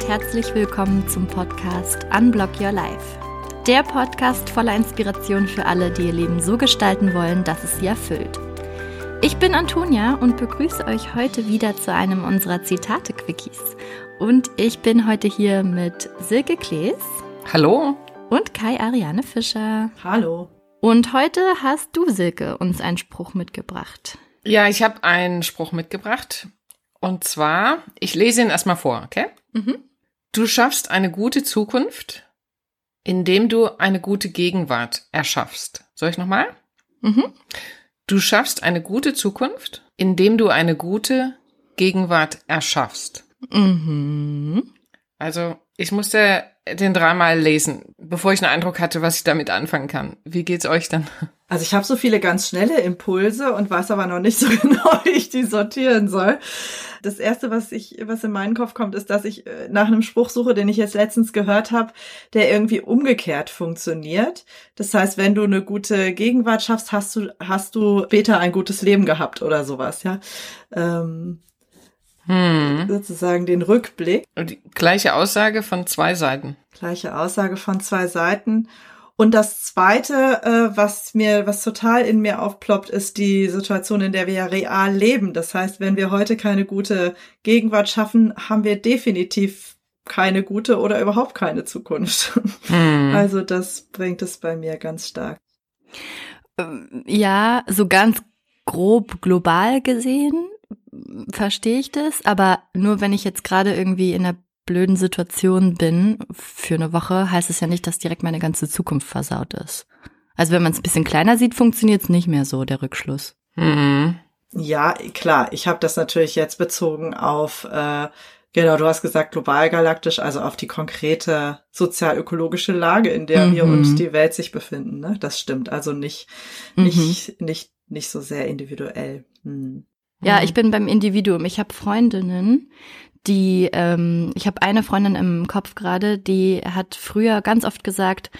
Und herzlich willkommen zum Podcast Unblock Your Life. Der Podcast voller Inspiration für alle, die ihr Leben so gestalten wollen, dass es sie erfüllt. Ich bin Antonia und begrüße euch heute wieder zu einem unserer Zitate-Quickies. Und ich bin heute hier mit Silke Klees. Hallo. Und Kai Ariane Fischer. Hallo. Und heute hast du, Silke, uns einen Spruch mitgebracht. Ja, ich habe einen Spruch mitgebracht. Und zwar, ich lese ihn erstmal vor, okay? Mhm. Du schaffst eine gute Zukunft, indem du eine gute Gegenwart erschaffst. Soll ich nochmal? Mhm. Du schaffst eine gute Zukunft, indem du eine gute Gegenwart erschaffst. Mhm. Also, ich musste den dreimal lesen, bevor ich einen Eindruck hatte, was ich damit anfangen kann. Wie geht's euch dann? Also ich habe so viele ganz schnelle Impulse und weiß aber noch nicht so genau, wie ich die sortieren soll. Das erste, was ich, was in meinen Kopf kommt, ist, dass ich äh, nach einem Spruch suche, den ich jetzt letztens gehört habe, der irgendwie umgekehrt funktioniert. Das heißt, wenn du eine gute Gegenwart schaffst, hast du, hast du später ein gutes Leben gehabt oder sowas, ja. Ähm, hm. sozusagen den Rückblick. Die gleiche Aussage von zwei Seiten. Gleiche Aussage von zwei Seiten. Und das zweite, äh, was mir, was total in mir aufploppt, ist die Situation, in der wir ja real leben. Das heißt, wenn wir heute keine gute Gegenwart schaffen, haben wir definitiv keine gute oder überhaupt keine Zukunft. Hm. Also das bringt es bei mir ganz stark. Ähm, ja, so ganz grob global gesehen verstehe ich das, aber nur wenn ich jetzt gerade irgendwie in einer blöden Situation bin für eine Woche, heißt es ja nicht, dass direkt meine ganze Zukunft versaut ist. Also wenn man es ein bisschen kleiner sieht, funktioniert es nicht mehr so, der Rückschluss. Mhm. Ja, klar. Ich habe das natürlich jetzt bezogen auf, äh, genau, du hast gesagt global galaktisch, also auf die konkrete sozial-ökologische Lage, in der mhm. wir und die Welt sich befinden. Ne? Das stimmt. Also nicht, mhm. nicht, nicht, nicht so sehr individuell. Hm. Ja, mhm. ich bin beim Individuum. Ich habe Freundinnen, die, ähm, ich habe eine Freundin im Kopf gerade, die hat früher ganz oft gesagt,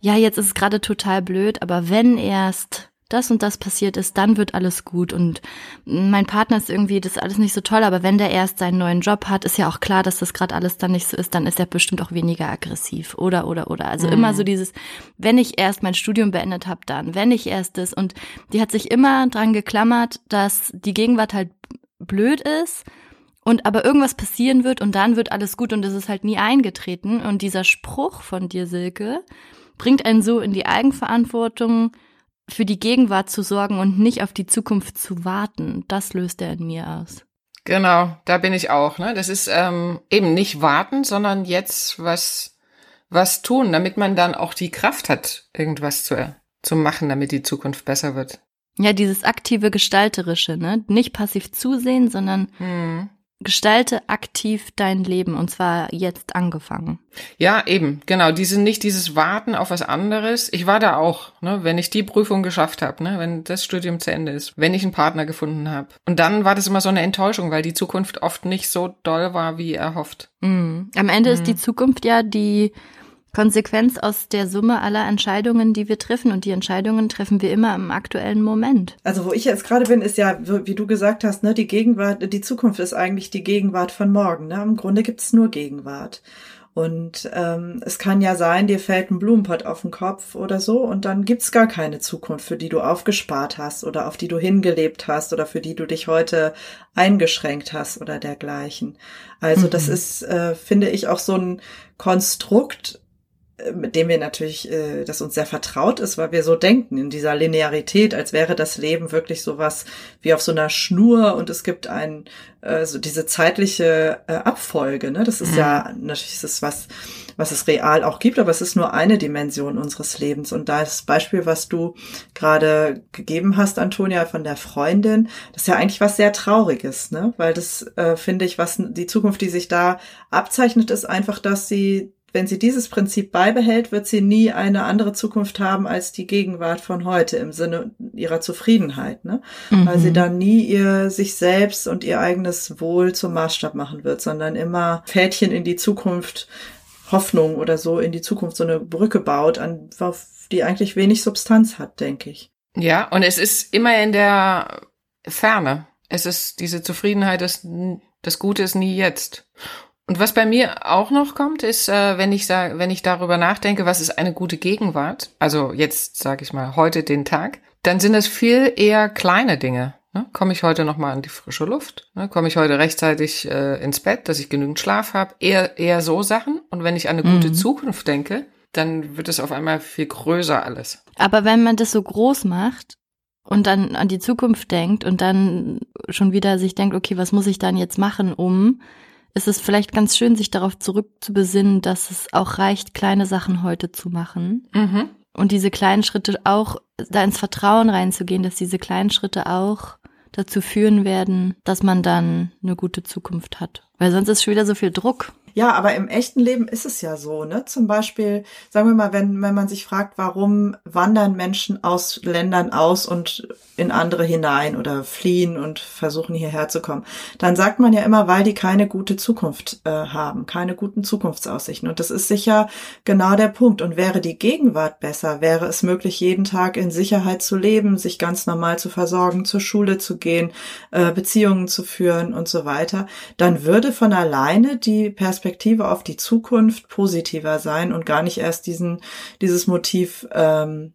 ja, jetzt ist es gerade total blöd, aber wenn erst das und das passiert ist, dann wird alles gut. Und mein Partner ist irgendwie, das ist alles nicht so toll, aber wenn der erst seinen neuen Job hat, ist ja auch klar, dass das gerade alles dann nicht so ist, dann ist er bestimmt auch weniger aggressiv. Oder, oder, oder. Also mhm. immer so dieses, wenn ich erst mein Studium beendet habe, dann, wenn ich erst das. Und die hat sich immer dran geklammert, dass die Gegenwart halt blöd ist und aber irgendwas passieren wird und dann wird alles gut und es ist halt nie eingetreten. Und dieser Spruch von dir, Silke, bringt einen so in die Eigenverantwortung, für die Gegenwart zu sorgen und nicht auf die Zukunft zu warten. Das löst er in mir aus. Genau, da bin ich auch. Ne? Das ist ähm, eben nicht warten, sondern jetzt was, was tun, damit man dann auch die Kraft hat, irgendwas zu, zu machen, damit die Zukunft besser wird. Ja, dieses aktive Gestalterische, ne? Nicht passiv zusehen, sondern hm. Gestalte aktiv dein Leben und zwar jetzt angefangen. Ja, eben, genau. Diese nicht dieses Warten auf was anderes. Ich war da auch, ne, wenn ich die Prüfung geschafft habe, ne, wenn das Studium zu Ende ist, wenn ich einen Partner gefunden habe. Und dann war das immer so eine Enttäuschung, weil die Zukunft oft nicht so doll war, wie erhofft. Mhm. Am Ende mhm. ist die Zukunft ja die Konsequenz aus der Summe aller Entscheidungen, die wir treffen. Und die Entscheidungen treffen wir immer im aktuellen Moment. Also wo ich jetzt gerade bin, ist ja, wie du gesagt hast, ne, die Gegenwart, die Zukunft ist eigentlich die Gegenwart von morgen. Ne? Im Grunde gibt's nur Gegenwart. Und ähm, es kann ja sein, dir fällt ein Blumenpott auf den Kopf oder so und dann gibt's gar keine Zukunft, für die du aufgespart hast oder auf die du hingelebt hast oder für die du dich heute eingeschränkt hast oder dergleichen. Also mhm. das ist, äh, finde ich, auch so ein Konstrukt, mit dem wir natürlich, äh, das uns sehr vertraut ist, weil wir so denken in dieser Linearität, als wäre das Leben wirklich sowas wie auf so einer Schnur und es gibt ein äh, so diese zeitliche äh, Abfolge. Ne? Das ist mhm. ja natürlich ist es was, was es real auch gibt, aber es ist nur eine Dimension unseres Lebens. Und da das Beispiel, was du gerade gegeben hast, Antonia, von der Freundin, das ist ja eigentlich was sehr Trauriges, ne? Weil das äh, finde ich, was die Zukunft, die sich da abzeichnet, ist einfach, dass sie wenn sie dieses Prinzip beibehält, wird sie nie eine andere Zukunft haben als die Gegenwart von heute im Sinne ihrer Zufriedenheit, ne? Mhm. Weil sie dann nie ihr sich selbst und ihr eigenes Wohl zum Maßstab machen wird, sondern immer Fädchen in die Zukunft, Hoffnung oder so in die Zukunft so eine Brücke baut, an die eigentlich wenig Substanz hat, denke ich. Ja, und es ist immer in der Ferne. Es ist diese Zufriedenheit, das, das Gute ist nie jetzt. Und was bei mir auch noch kommt, ist, äh, wenn ich sage, wenn ich darüber nachdenke, was ist eine gute Gegenwart, also jetzt sage ich mal heute den Tag, dann sind es viel eher kleine Dinge. Ne? Komme ich heute noch mal an die frische Luft? Ne? Komme ich heute rechtzeitig äh, ins Bett, dass ich genügend Schlaf habe? Eher eher so Sachen. Und wenn ich an eine gute mhm. Zukunft denke, dann wird es auf einmal viel größer alles. Aber wenn man das so groß macht, und dann an die Zukunft denkt und dann schon wieder sich denkt, okay, was muss ich dann jetzt machen, um, ist es vielleicht ganz schön, sich darauf zurückzubesinnen, dass es auch reicht, kleine Sachen heute zu machen. Mhm. Und diese kleinen Schritte auch, da ins Vertrauen reinzugehen, dass diese kleinen Schritte auch dazu führen werden, dass man dann eine gute Zukunft hat. Weil sonst ist schon wieder so viel Druck. Ja, aber im echten Leben ist es ja so, ne? Zum Beispiel, sagen wir mal, wenn, wenn man sich fragt, warum wandern Menschen aus Ländern aus und in andere hinein oder fliehen und versuchen hierher zu kommen, dann sagt man ja immer, weil die keine gute Zukunft äh, haben, keine guten Zukunftsaussichten. Und das ist sicher genau der Punkt. Und wäre die Gegenwart besser, wäre es möglich, jeden Tag in Sicherheit zu leben, sich ganz normal zu versorgen, zur Schule zu gehen, äh, Beziehungen zu führen und so weiter, dann würde von alleine die Perspektive Perspektive auf die Zukunft positiver sein und gar nicht erst diesen, dieses Motiv ähm,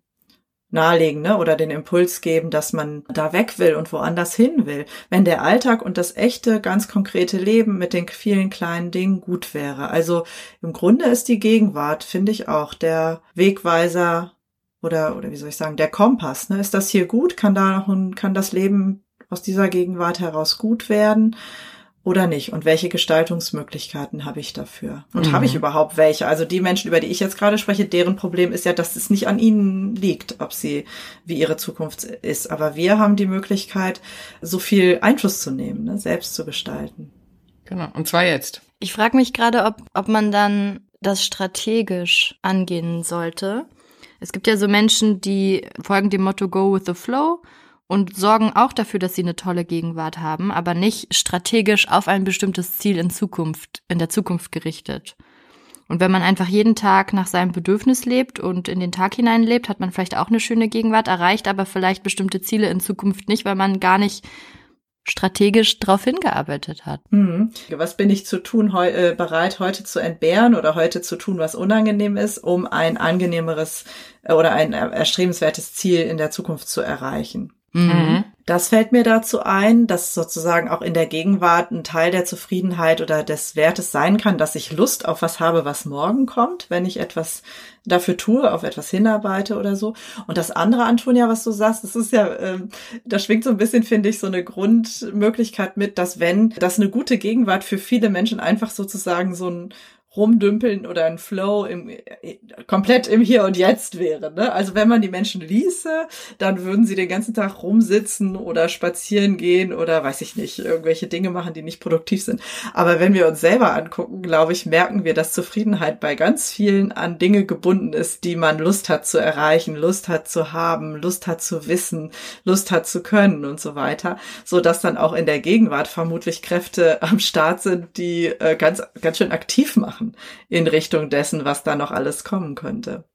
nahelegen ne? oder den Impuls geben, dass man da weg will und woanders hin will. Wenn der Alltag und das echte, ganz konkrete Leben mit den vielen kleinen Dingen gut wäre. Also im Grunde ist die Gegenwart, finde ich auch, der Wegweiser oder, oder wie soll ich sagen, der Kompass. Ne? Ist das hier gut? Kann da noch ein, kann das Leben aus dieser Gegenwart heraus gut werden? Oder nicht? Und welche Gestaltungsmöglichkeiten habe ich dafür? Und mhm. habe ich überhaupt welche? Also die Menschen über die ich jetzt gerade spreche deren Problem ist ja dass es nicht an ihnen liegt ob sie wie ihre Zukunft ist. Aber wir haben die Möglichkeit so viel Einfluss zu nehmen ne, selbst zu gestalten. Genau. Und zwar jetzt. Ich frage mich gerade ob ob man dann das strategisch angehen sollte. Es gibt ja so Menschen die folgen dem Motto Go with the Flow und sorgen auch dafür, dass sie eine tolle Gegenwart haben, aber nicht strategisch auf ein bestimmtes Ziel in Zukunft, in der Zukunft gerichtet. Und wenn man einfach jeden Tag nach seinem Bedürfnis lebt und in den Tag hinein lebt, hat man vielleicht auch eine schöne Gegenwart, erreicht aber vielleicht bestimmte Ziele in Zukunft nicht, weil man gar nicht strategisch darauf hingearbeitet hat. Mhm. Was bin ich zu tun, heu äh, bereit heute zu entbehren oder heute zu tun, was unangenehm ist, um ein angenehmeres äh, oder ein erstrebenswertes Ziel in der Zukunft zu erreichen? Mhm. Das fällt mir dazu ein, dass sozusagen auch in der Gegenwart ein Teil der Zufriedenheit oder des Wertes sein kann, dass ich Lust auf was habe, was morgen kommt, wenn ich etwas dafür tue, auf etwas hinarbeite oder so. Und das andere, Antonia, was du sagst, das ist ja, ähm, da schwingt so ein bisschen, finde ich, so eine Grundmöglichkeit mit, dass wenn, dass eine gute Gegenwart für viele Menschen einfach sozusagen so ein rumdümpeln oder ein Flow im, komplett im Hier und Jetzt wäre. Ne? Also wenn man die Menschen ließe, dann würden sie den ganzen Tag rumsitzen oder spazieren gehen oder weiß ich nicht, irgendwelche Dinge machen, die nicht produktiv sind. Aber wenn wir uns selber angucken, glaube ich, merken wir, dass Zufriedenheit bei ganz vielen an Dinge gebunden ist, die man Lust hat zu erreichen, Lust hat zu haben, Lust hat zu wissen, Lust hat zu können und so weiter, so dass dann auch in der Gegenwart vermutlich Kräfte am Start sind, die äh, ganz ganz schön aktiv machen machen in Richtung dessen, was da noch alles kommen könnte.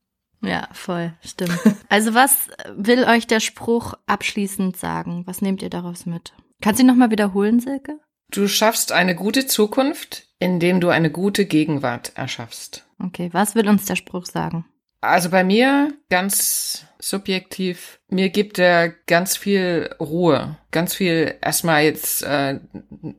Ja, voll, stimmt. Also was will euch der Spruch abschließend sagen? Was nehmt ihr daraus mit? Kannst du ihn nochmal wiederholen, Silke? Du schaffst eine gute Zukunft, indem du eine gute Gegenwart erschaffst. Okay, was will uns der Spruch sagen? Also bei mir ganz subjektiv, mir gibt er ganz viel Ruhe, ganz viel erstmal jetzt äh,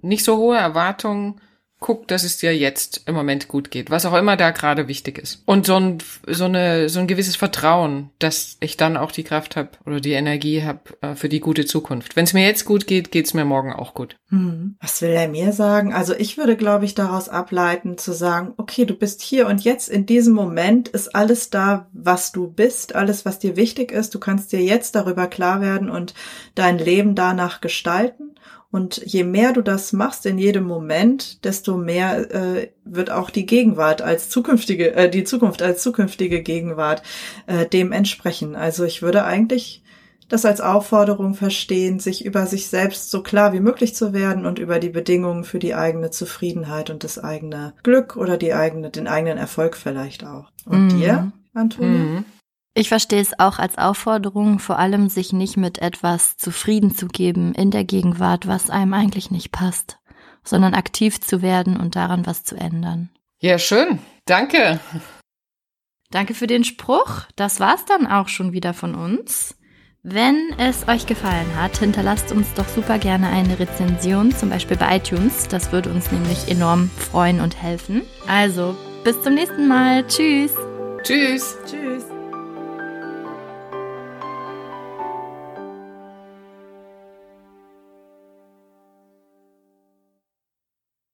nicht so hohe Erwartungen, guck, dass es dir jetzt im Moment gut geht, was auch immer da gerade wichtig ist. Und so ein, so eine, so ein gewisses Vertrauen, dass ich dann auch die Kraft habe oder die Energie habe äh, für die gute Zukunft. Wenn es mir jetzt gut geht, geht es mir morgen auch gut. Hm. Was will er mir sagen? Also ich würde, glaube ich, daraus ableiten zu sagen, okay, du bist hier und jetzt in diesem Moment ist alles da, was du bist, alles, was dir wichtig ist. Du kannst dir jetzt darüber klar werden und dein Leben danach gestalten. Und je mehr du das machst in jedem Moment, desto mehr äh, wird auch die Gegenwart als zukünftige, äh, die Zukunft als zukünftige Gegenwart äh, dem entsprechen. Also ich würde eigentlich das als Aufforderung verstehen, sich über sich selbst so klar wie möglich zu werden und über die Bedingungen für die eigene Zufriedenheit und das eigene Glück oder die eigene, den eigenen Erfolg vielleicht auch. Und mhm. dir, Antonia? Mhm. Ich verstehe es auch als Aufforderung, vor allem sich nicht mit etwas zufrieden zu geben in der Gegenwart, was einem eigentlich nicht passt sondern aktiv zu werden und daran was zu ändern. Ja, schön. Danke. Danke für den Spruch. Das war's dann auch schon wieder von uns. Wenn es euch gefallen hat, hinterlasst uns doch super gerne eine Rezension, zum Beispiel bei iTunes. Das würde uns nämlich enorm freuen und helfen. Also, bis zum nächsten Mal. Tschüss. Tschüss. Tschüss.